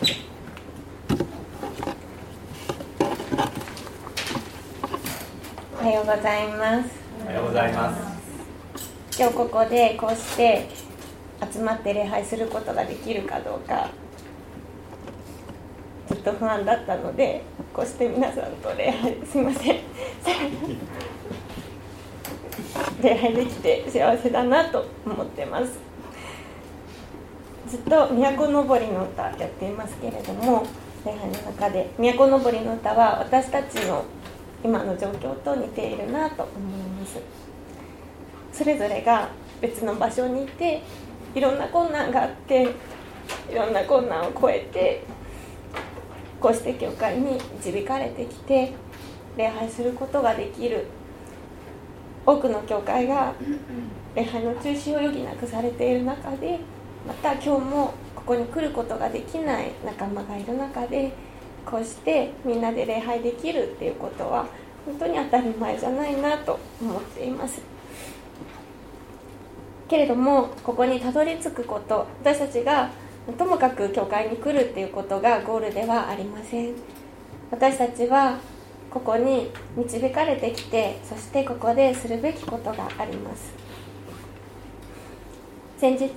おはようございます。おはようございます。今日ここでこうして集まって礼拝することができるかどうかずっと不安だったのでこうして皆さんと礼拝すいません。礼拝できて幸せだなと思ってますずっと「都のぼりの歌」やっていますけれども礼拝の中で「都のぼりの歌」は私たちの今の状況と似ているなと思います。それぞれが別の場所にいていろんな困難があっていろんな困難を越えてこうして教会に導かれてきて礼拝することができる。多くの教会が礼拝の中止を余儀なくされている中でまた今日もここに来ることができない仲間がいる中でこうしてみんなで礼拝できるっていうことは本当に当たり前じゃないなと思っています。けれどもここにたどり着くこと私たちがともかく教会に来るっていうことがゴールではありません。私たちはここに導かれてきてそしてここでするべきことがあります。先日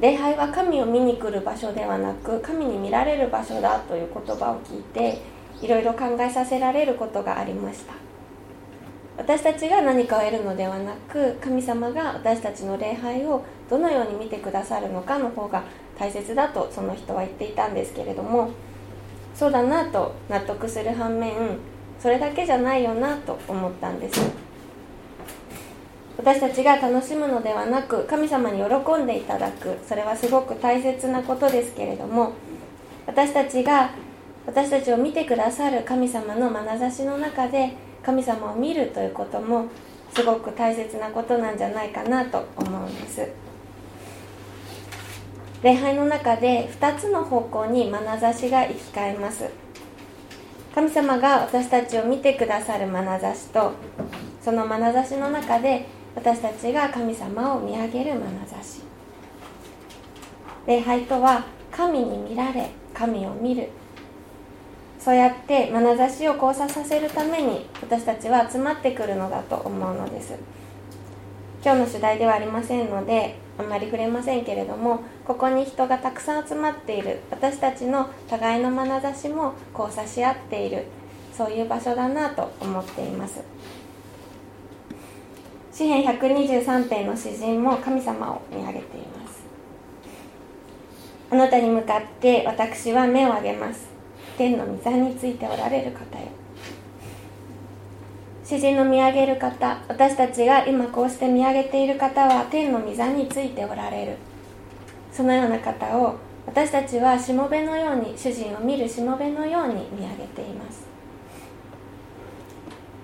礼拝は神を見に来る場所ではなく神に見られる場所だという言葉を聞いていろいろ考えさせられることがありました。私たちが何かを得るのではなく神様が私たちの礼拝をどのように見てくださるのかの方が大切だとその人は言っていたんですけれどもそうだなと納得する反面それだけじゃないよなと思ったんです。私たちが楽しむのではなく神様に喜んでいただく。それはすごく大切なことですけれども私たちが私たちを見てくださる神様の眼差しの中で神様を見るということもすごく大切なことなんじゃないかなと思うんです。礼拝の中で2つの方向に眼差しが行き交えます。神様が私たちを見てくださる眼差しとその眼差しの中で私たちが神様を見上げる眼差し。礼拝とは神に見られ神を見る。そうやって眼差しを交差させるために私たちは集まってくるのだと思うのです。今日の主題ではありませんのであんまり触れませんけれどもここに人がたくさん集まっている。私たちの互いの眼差しも交差し合っている。そういう場所だなと思っています。詩篇123編の詩人も神様を見上げています。あなたに向かって私は目を上げます。天の御座についておられる方よ。詩人の見上げる方私たちが今こうして見上げている方は天の御座についておられる。そのような方を私たちはしもべのように主人を見るしもべのように見上げています。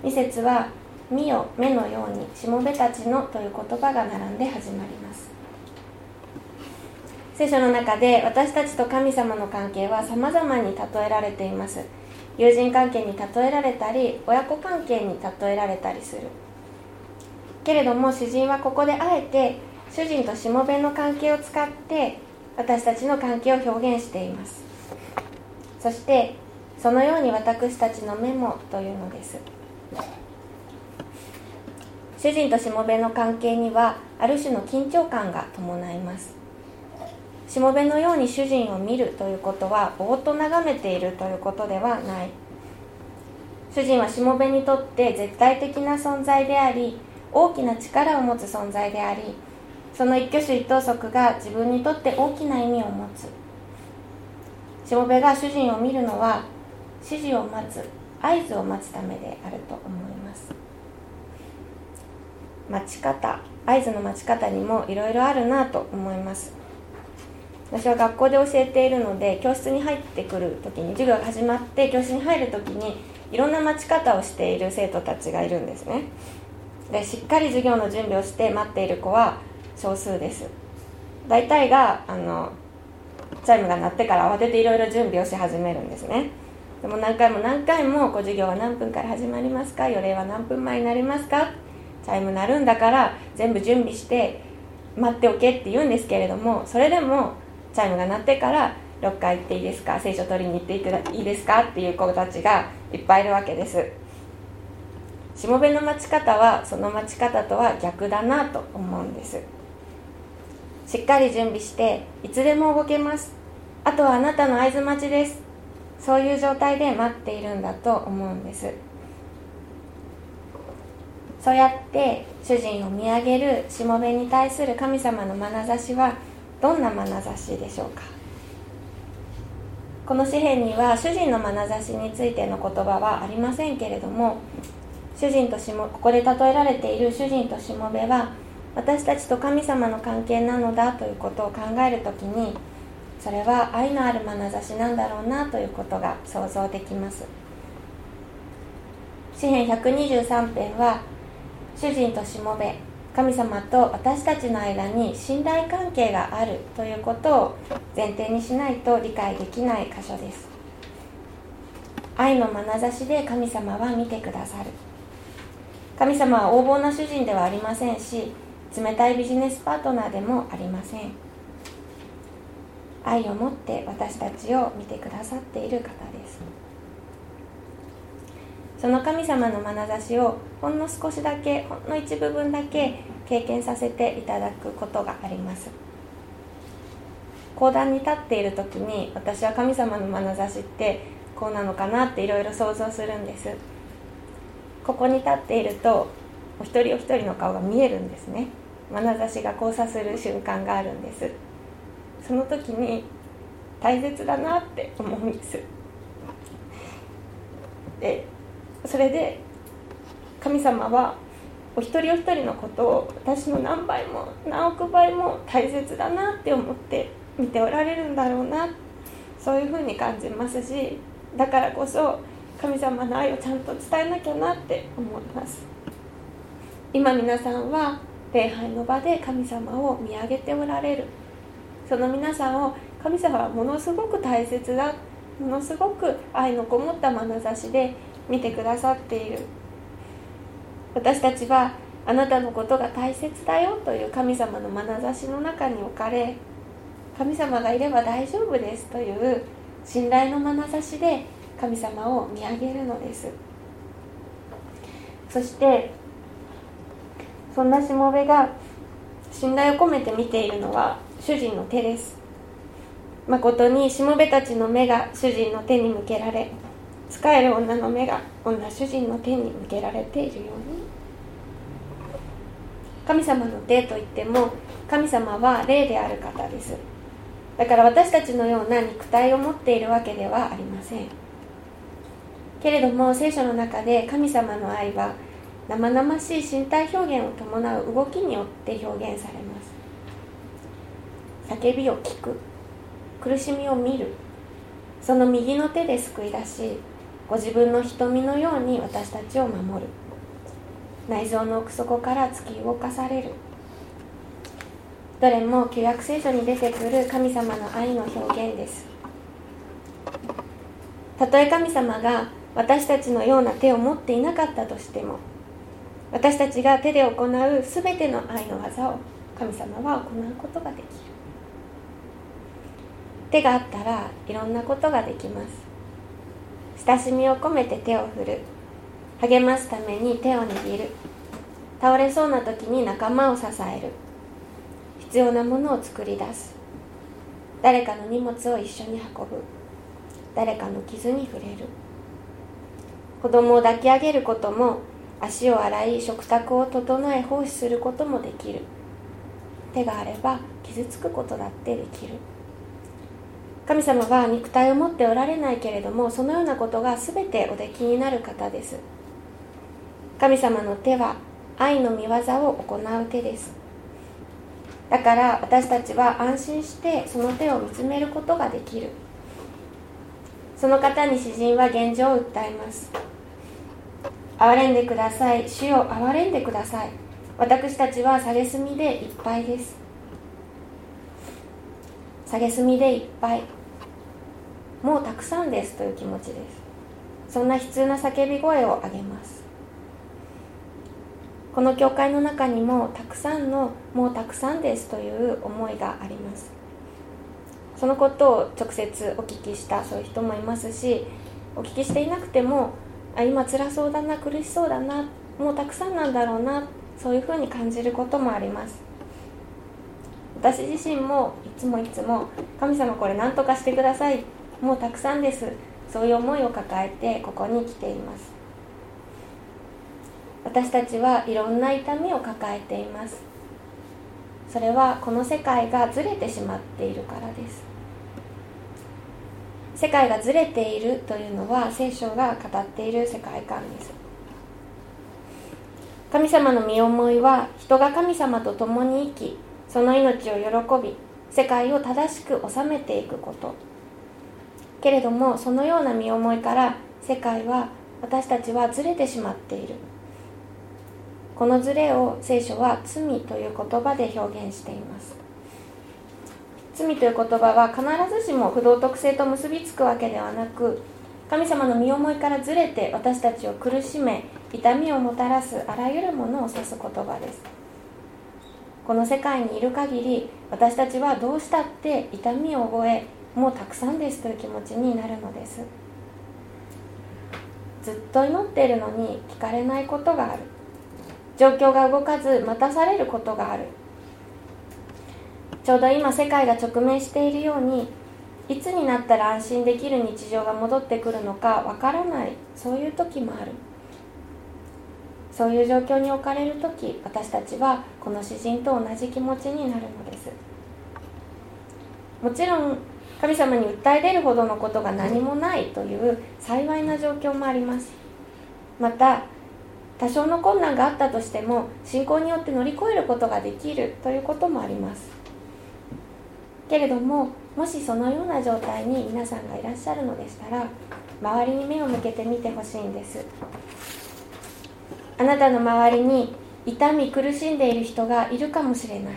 2節は見よ目のようにしもべたちのという言葉が並んで始まります。聖書の中で私たちと神様の関係は様々に例えられています。友人関係に例えられたり親子関係に例えられたりする。けれども詩人はここであえて主人としもべの関係を使って私たちの関係を表現しています。そしてそのように私たちの目もというのです。主人としもべの関係にはある種の緊張感が伴います。しもべのように主人を見るということはぼーっと眺めているということではない。主人はしもべにとって絶対的な存在であり大きな力を持つ存在でありその一挙手一投足が自分にとって大きな意味を持つ。しもべが主人を見るのは指示を待つ合図を待つためであると思います。待ち方合図の待ち方にもいろいろあるなと思います。私は学校で教えているので教室に入ってくる時に授業が始まって教室に入る時にいろんな待ち方をしている生徒たちがいるんですね。でしっかり授業の準備をして待っている子は少数です。大体があのチャイムが鳴ってから慌てていろいろ準備をし始めるんですね。でも何回も何回もこう授業は何分から始まりますか？予例は何分前になりますか？チャイム鳴るんだから全部準備して待っておけって言うんですけれどもそれでもチャイムが鳴ってからロッカー行っていいですか？聖書取りに行っていいですか？っていう子たちがいっぱいいるわけです。しもべの待ち方はその待ち方とは逆だなと思うんです。しっかり準備していつでも動けます。あとはあなたの合図待ちです。そういう状態で待っているんだと思うんです。そうやって主人を見上げるしもべに対する神様の眼差しはどんな眼差しでしょうか？この詩篇には主人の眼差しについての言葉はありませんけれども主人としもここで例えられている主人としもべは私たちと神様の関係なのだということを考える時にそれは愛のある眼差しなんだろうなということが想像できます。詩篇123編は主人としもべ神様と私たちの間に信頼関係があるということを前提にしないと理解できない箇所です。愛の眼差しで神様は見てくださる。神様は横暴な主人ではありませんし冷たいビジネスパートナーでもありません。愛を持って私たちを見てくださっている方です。その神様の眼差しをほんの少しだけほんの一部分だけ経験させていただくことがあります。講談に立っている時に私は神様の眼差しってこうなのかなっていろいろ想像するんです。ここに立っているとお一人お一人の顔が見えるんですね。眼差しが交差する瞬間があるんです。その時に大切だなって思うんです。でそれで神様はお一人お一人のことを私の何倍も何億倍も大切だなって思って見ておられるんだろうな。そういうふうに感じますしだからこそ神様の愛をちゃんと伝えなきゃなって思います。今皆さんは礼拝の場で神様を見上げておられる。その皆さんを神様はものすごく大切だ。ものすごく愛のこもった眼差しで見てくださっている。私たちはあなたのことが大切だよという神様の眼差しの中に置かれ神様がいれば大丈夫ですという信頼の眼差しで神様を見上げるのです。そしてそんなしもべが信頼を込めて見ているのは主人の手です。誠にしもべたちの目が主人の手に向けられ仕える女の目が女主人の手に向けられているように。神様の手といっても神様は霊である方です。だから私たちのような肉体を持っているわけではありません。けれども聖書の中で神様の愛は生々しい身体表現を伴う動きによって表現されます。叫びを聞く。苦しみを見る。その右の手で救い出しご自分の瞳のように私たちを守る。内臓の奥底から突き動かされる。どれも旧約聖書に出てくる神様の愛の表現です。たとえ神様が私たちのような手を持っていなかったとしても私たちが手で行う全ての愛の技を神様は行うことができる。手があったらいろんなことができます。親しみを込めて手を振る。励ますために手を握る。倒れそうな時に仲間を支える。必要なものを作り出す。誰かの荷物を一緒に運ぶ。誰かの傷に触れる。子供を抱き上げることも足を洗い食卓を整え奉仕することもできる。手があれば傷つくことだってできる。神様は肉体を持っておられないけれどもそのようなことが全ておできになる方です。神様の手は愛の見業を行う手です。だから私たちは安心してその手を見つめることができる。その方に詩人は現状を訴えます。憐れんでください。主よ憐れんでください。私たちは蔑みでいっぱいです。蔑みでいっぱいもうたくさんですという気持ちです。そんな悲痛な叫び声を上げます。この教会の中にもたくさんのもうたくさんですという思いがあります。そのことを直接お聞きしたそういう人もいますしお聞きしていなくてもあ今辛そうだな苦しそうだなもうたくさんなんだろうなそういうふうに感じることもあります。私自身もいつもいつも神様これ何とかしてくださいもうたくさんですそういう思いを抱えてここに来ています。私たちはいろんな痛みを抱えています。それはこの世界がずれてしまっているからです。世界がずれているというのは聖書が語っている世界観です。神様の身思いは人が神様と共に生きその命を喜び世界を正しく治めていくこと。けれどもそのような身思いから世界は私たちはずれてしまっている。このずれを聖書は罪という言葉で表現しています。罪という言葉は必ずしも不道徳性と結びつくわけではなく神様の身思いからずれて私たちを苦しめ痛みをもたらすあらゆるものを指す言葉です。この世界にいる限り私たちはどうしたって痛みを覚えもうたくさんですという気持ちになるのです。ずっと祈っているのに聞かれないことがある。状況が動かず待たされることがある。ちょうど今世界が直面しているようにいつになったら安心できる日常が戻ってくるのかわからない。そういう時もある。そういう状況に置かれる時私たちはこの詩人と同じ気持ちになるのです。もちろん神様に訴え出るほどのことが何もないという幸いな状況もあります。また多少の困難があったとしても信仰によって乗り越えることができるということもあります。けれどももしそのような状態に皆さんがいらっしゃるのでしたら周りに目を向けてみてほしいんです。あなたの周りに痛み苦しんでいる人がいるかもしれない。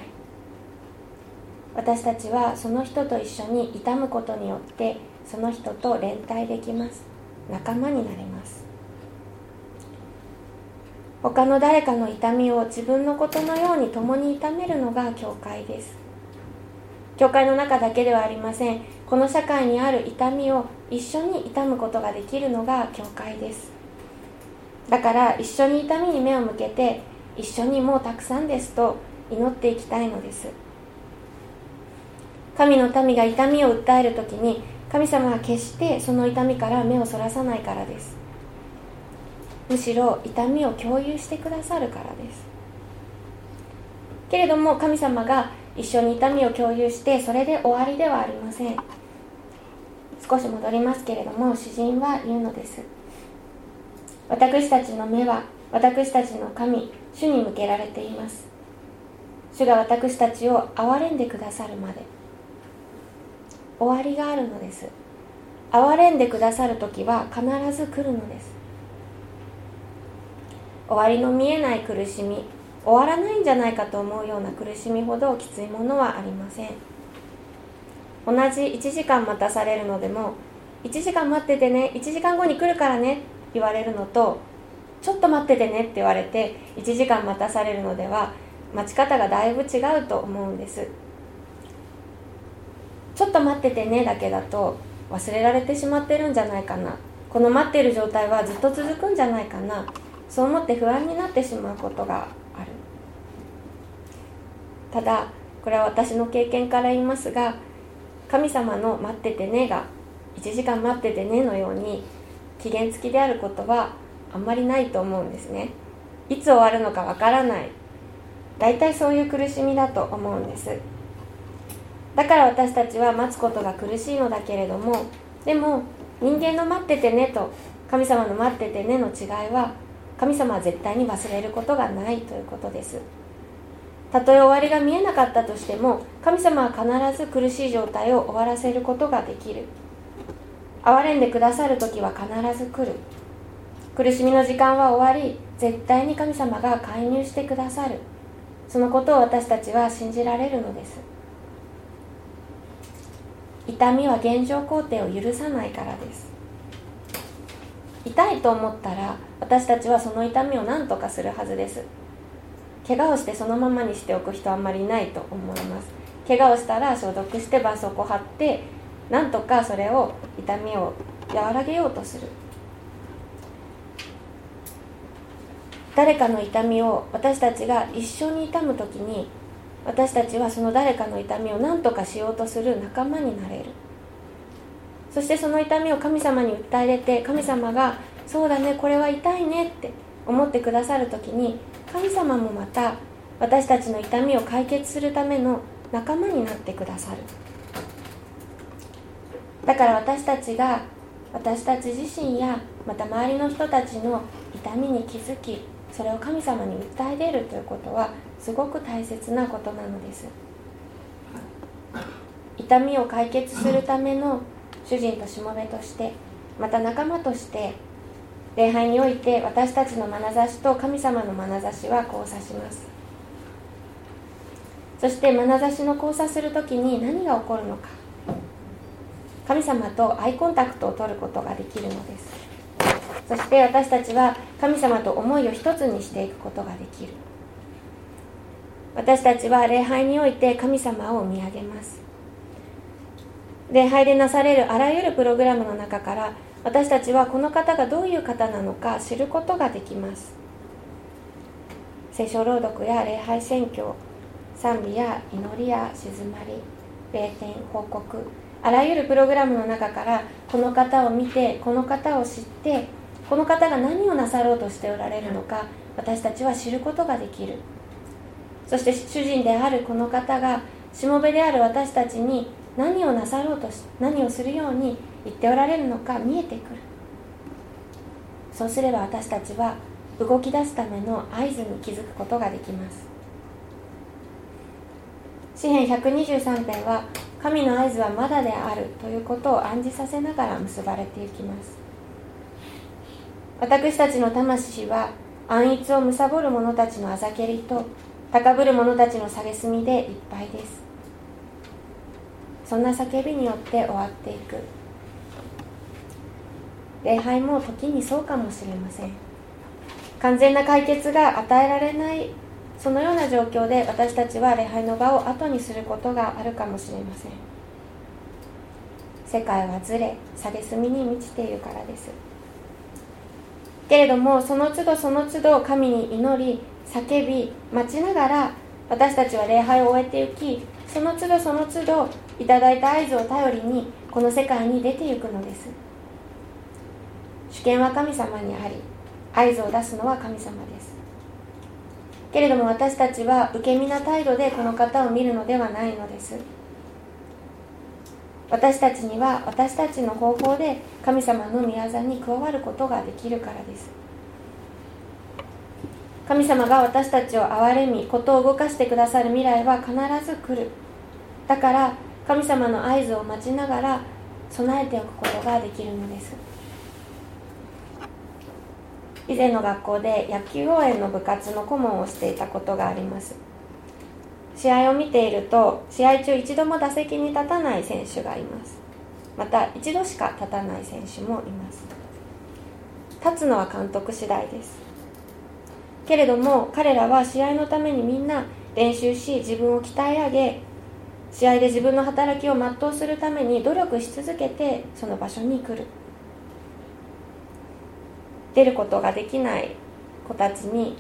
私たちはその人と一緒に痛むことによってその人と連帯できます。仲間になります。他の誰かの痛みを自分のことのように共に痛めるのが教会です。教会の中だけではありません。この社会にある痛みを一緒に痛むことができるのが教会です。だから一緒に痛みに目を向けて一緒にもうたくさんですと祈っていきたいのです。神の民が痛みを訴える時に神様は決してその痛みから目をそらさないからです。むしろ痛みを共有してくださるからです。けれども神様が一緒に痛みを共有してそれで終わりではありません。少し戻りますけれども詩人は言うのです。私たちの目は私たちの神主に向けられています。主が私たちを憐れんでくださるまで。終わりがあるのです。憐れんでくださる時は必ず来るのです。終わりの見えない苦しみ終わらないんじゃないかと思うような苦しみほどきついものはありません。同じ1時間待たされるのでも1時間待っててね1時間後に来るからね言われるのとちょっと待っててねって言われて1時間待たされるのでは待ち方がだいぶ違うと思うんですちょっと待っててねだけだと忘れられてしまってるんじゃないかな。この待ってる状態はずっと続くんじゃないかな。そう思って不安になってしまうことがある。ただこれは私の経験から言いますが神様の「待っててね」が「1時間待っててね」のように期限付きであることはあんまりないと思うんですね。いつ終わるのかわからない。大体そういう苦しみだと思うんです。だから私たちは待つことが苦しいのだけれどもでも人間の待っててねと神様の待っててねの違いは神様は絶対に忘れることがないということです。たとえ終わりが見えなかったとしても神様は必ず苦しい状態を終わらせることができる。憐れんでくださる時は必ず来る。苦しみの時間は終わり絶対に神様が介入してくださる。そのことを私たちは信じられるのです。痛みは現状肯定を許さないからです。痛いと思ったら私たちはその痛みを何とかするはずです。怪我をしてそのままにしておく人はあんまりいないと思います。怪我をしたら消毒して絆創膏貼ってなんとかそれを痛みを和らげようとする。誰かの痛みを私たちが一緒に痛む時に私たちはその誰かの痛みを何とかしようとする仲間になれる。そしてその痛みを神様に訴え出て神様が「そうだねこれは痛いね」って思ってくださる時に神様もまた私たちの痛みを解決するための仲間になってくださる。だから私たちが私たち自身やまた周りの人たちの痛みに気づきそれを神様に訴え出るということはすごく大切なことなのです。痛みを解決するための主人としもべとしてまた仲間として礼拝において私たちの眼差しと神様の眼差しは交差します。そして眼差しの交差する時に何が起こるのか。神様とアイコンタクトを取ることができるのです。そして私たちは神様と思いを一つにしていくことができる。私たちは礼拝において神様を見上げます。礼拝でなされるあらゆるプログラムの中から私たちはこの方がどういう方なのか知ることができます。聖書朗読や礼拝宣教賛美や祈りや静まり霊点報告あらゆるプログラムの中からこの方を見てこの方を知ってこの方が何をなさろうとしておられるのか私たちは知ることができる。そして主人であるこの方がしもべである私たちに何をなさろうとし何をするように言っておられるのか見えてくる。そうすれば私たちは動き出すための合図に気づくことができます。詩編123編は神の合図はまだであるということを暗示させながら結ばれていきます。私たちの魂は安逸を貪る者たちのあざけりと高ぶる者たちの蔑みでいっぱいです。そんな叫びによって終わっていく。礼拝も時にそうかもしれません。完全な解決が与えられないそのような状況で私たちは礼拝の場を後にすることがあるかもしれません。世界はずれ蔑みに満ちているからです。けれどもその都度その都度神に祈り叫び待ちながら私たちは礼拝を終えていきその都度その都度いただいた合図を頼りにこの世界に出ていくのです。主権は神様にあり合図を出すのは神様です。けれども私たちは受け身な態度でこの方を見るのではないのです。私たちには私たちの方法で神様の御業に加わることができるからです。神様が私たちを憐れみことを動かしてくださる未来は必ず来る。だから神様の合図を待ちながら備えておくことができるのです。以前の学校で野球応援の部活の顧問をしていたことがあります。試合を見ていると試合中一度も打席に立たない選手がいます。また一度しか立たない選手もいます。立つのは監督次第です。けれども彼らは試合のためにみんな練習し自分を鍛え上げ試合で自分の働きを全うするために努力し続けてその場所に来る。出ることができない子たちに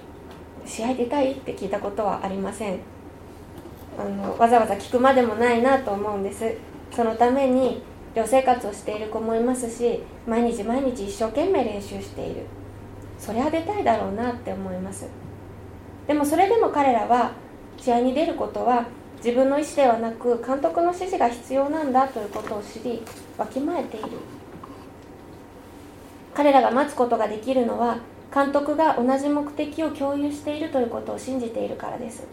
試合出たいって聞いたことはありません。あのわざわざ聞くまでもないなと思うんです。そのために寮生活をしている子もいますし毎日毎日一生懸命練習している。そりゃ出たいだろうなって思います。でもそれでも彼らは試合に出ることは自分の意思ではなく監督の指示が必要なんだということを知りわきまえている。彼らが待つことができるのは監督が同じ目的を共有しているということを信じているからです。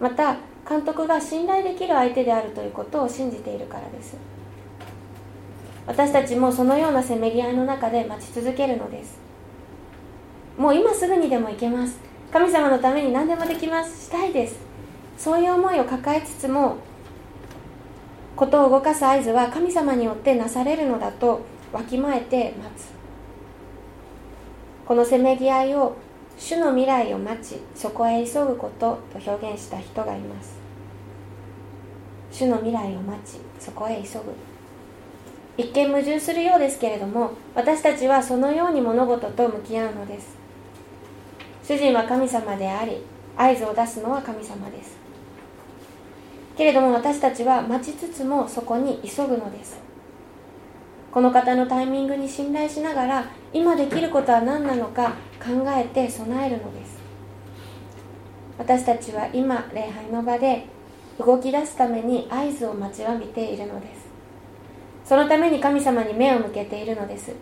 また監督が信頼できる相手であるということを信じているからです。私たちもそのようなせめぎ合いの中で待ち続けるのです。もう今すぐにでも行けます。神様のために何でもできます。したいです。そういう思いを抱えつつもことを動かす合図は神様によってなされるのだとわきまえて待つ。このせめぎ合いを主の未来を待ちそこへ急ぐことと表現した人がいます。主の未来を待ちそこへ急ぐ。一見矛盾するようですけれども私たちはそのように物事と向き合うのです。主人は神様であり合図を出すのは神様です。けれども私たちは待ちつつもそこに急ぐのです。この方のタイミングに信頼しながら今できることは何なのか考えて備えるのです。私たちは今礼拝の場で動き出すために合図を待ちわびているのです。そのために神様に目を向けているのです。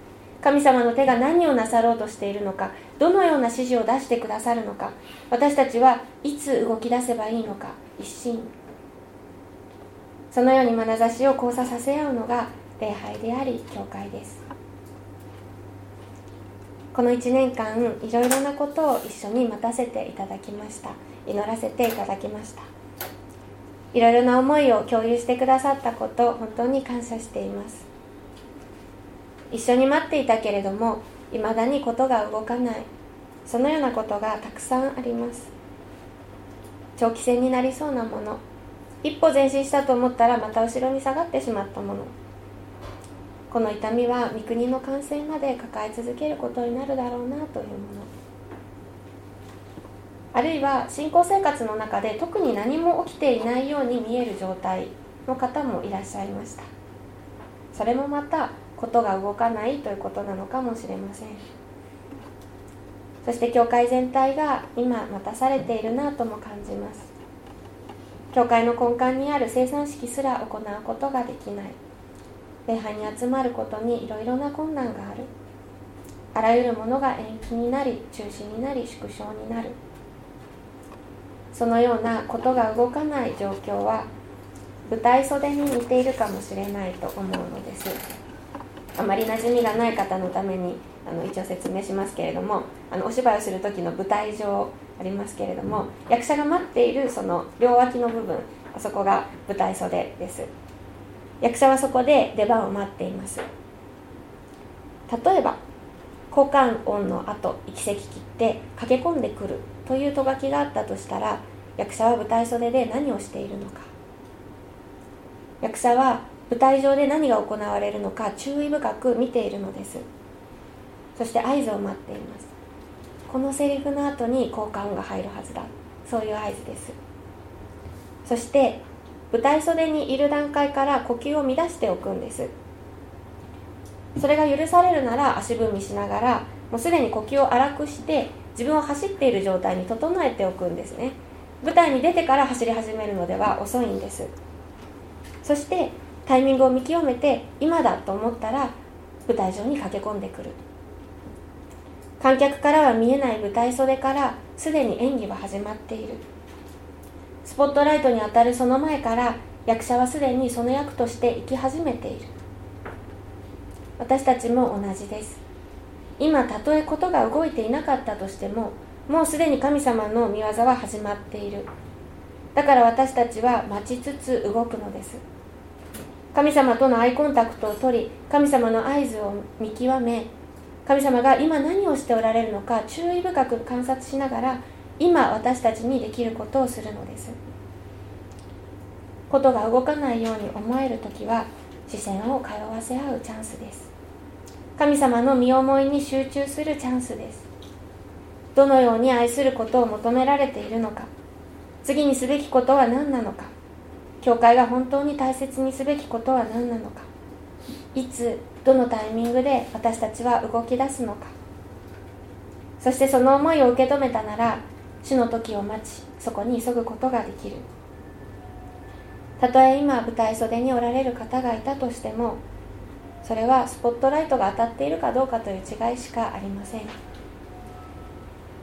神様の手が何をなさろうとしているのかどのような指示を出してくださるのか私たちはいつ動き出せばいいのか一心。そのように眼差しを交差させ合うのが礼拝であり教会です。この1年間いろいろなことを一緒に待たせていただきました。祈らせていただきました。いろいろな思いを共有してくださったこと本当に感謝しています。一緒に待っていたけれどもいまだにことが動かない。そのようなことがたくさんあります。長期戦になりそうなもの。一歩前進したと思ったらまた後ろに下がってしまったもの。この痛みは三国の完成まで抱え続けることになるだろうなというもの。あるいは信仰生活の中で特に何も起きていないように見える状態の方もいらっしゃいました。それもまたことが動かないということなのかもしれません。そして教会全体が今待たされているなとも感じます。教会の根幹にある生産式すら行うことができない。礼拝に集まることにいろいろな困難がある。あらゆるものが延期になり中止になり縮小になる。そのようなことが動かない状況は舞台袖に似ているかもしれないと思うのです。あまり馴染みがない方のためにあの一応説明しますけれどもあのお芝居をする時の舞台上ありますけれども役者が待っているその両脇の部分あそこが舞台袖です。役者はそこで出番を待っています。例えば交換音の後息席切って駆け込んでくるというと書きがあったとしたら役者は舞台袖で何をしているのか。役者は舞台上で何が行われるのか注意深く見ているのです。そして合図を待っています。このセリフの後に効果音が入るはずだ。そういう合図です。そして舞台袖にいる段階から呼吸を乱しておくんです。それが許されるなら足踏みしながらもうすでに呼吸を荒くして自分を走っている状態に整えておくんですね。舞台に出てから走り始めるのでは遅いんです。そしてタイミングを見極めて今だと思ったら舞台上に駆け込んでくる。観客からは見えない舞台袖からすでに演技は始まっている。スポットライトに当たるその前から役者はすでにその役として生き始めている。私たちも同じです。今たとえことが動いていなかったとしてももうすでに神様の御業は始まっている。だから私たちは待ちつつ動くのです。神様とのアイコンタクトを取り神様の合図を見極め神様が今何をしておられるのか注意深く観察しながら今私たちにできることをするのです。ことが動かないように思える時は視線を通わせ合うチャンスです。神様の身思いに集中するチャンスです。どのように愛することを求められているのか。次にすべきことは何なのか。教会が本当に大切にすべきことは何なのか。いつどのタイミングで私たちは動き出すのか。そしてその思いを受け止めたなら主の時を待ちそこに急ぐことができる。たとえ今舞台袖におられる方がいたとしてもそれはスポットライトが当たっているかどうかという違いしかありません。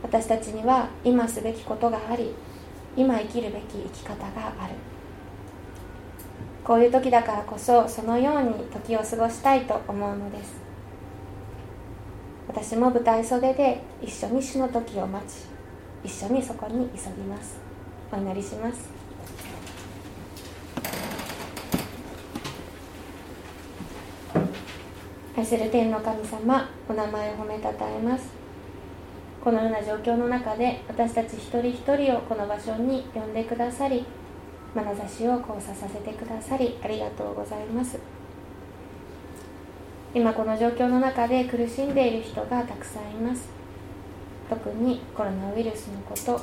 私たちには今すべきことがあり今生きるべき生き方がある。こういう時だからこそそのように時を過ごしたいと思うのです。私も舞台袖で一緒に死の時を待ち一緒にそこに急ぎます。お祈りします。愛する天の神様お名前を褒めたたえます。このような状況の中で私たち一人一人をこの場所に呼んでくださり眼差しを交差させてくださりありがとうございます。今この状況の中で苦しんでいる人がたくさんいます。特にコロナウイルスのこと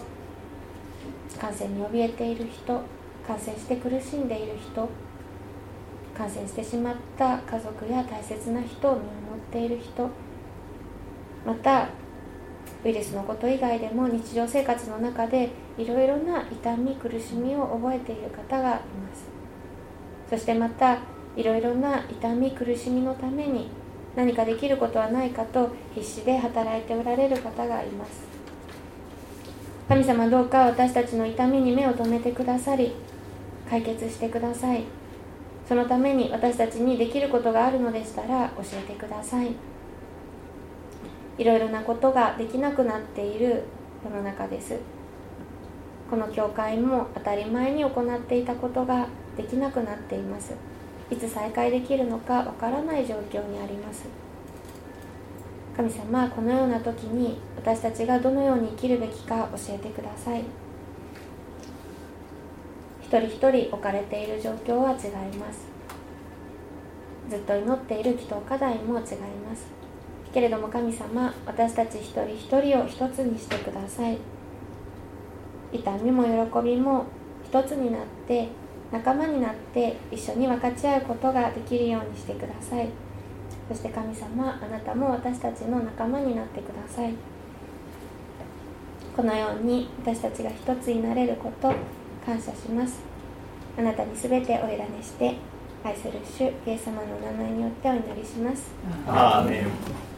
感染に怯えている人感染して苦しんでいる人感染してしまった家族や大切な人を見守っている人またウイルスのこと以外でも日常生活の中でいろいろな痛み苦しみを覚えている方がいます。そしてまたいろいろな痛み苦しみのために何かできることはないかと必死で働いておられる方がいます。神様どうか私たちの痛みに目を留めてくださり解決してください。そのために私たちにできることがあるのでしたら教えてください。いろいろなことができなくなっている世の中です。この教会も当たり前に行っていたことができなくなっています。いつ再開できるのかわからない状況にあります。神様このような時に私たちがどのように生きるべきか教えてください。一人一人置かれている状況は違います。ずっと祈っている祈祷課題も違います。けれども神様私たち一人一人を一つにしてください。痛みも喜びも一つになって仲間になって一緒に分かち合うことができるようにしてください。そして神様あなたも私たちの仲間になってください。このように私たちが一つになれること感謝します。あなたに全てお委ねして愛する主イエス様の名前によってお祈りします。アーメン。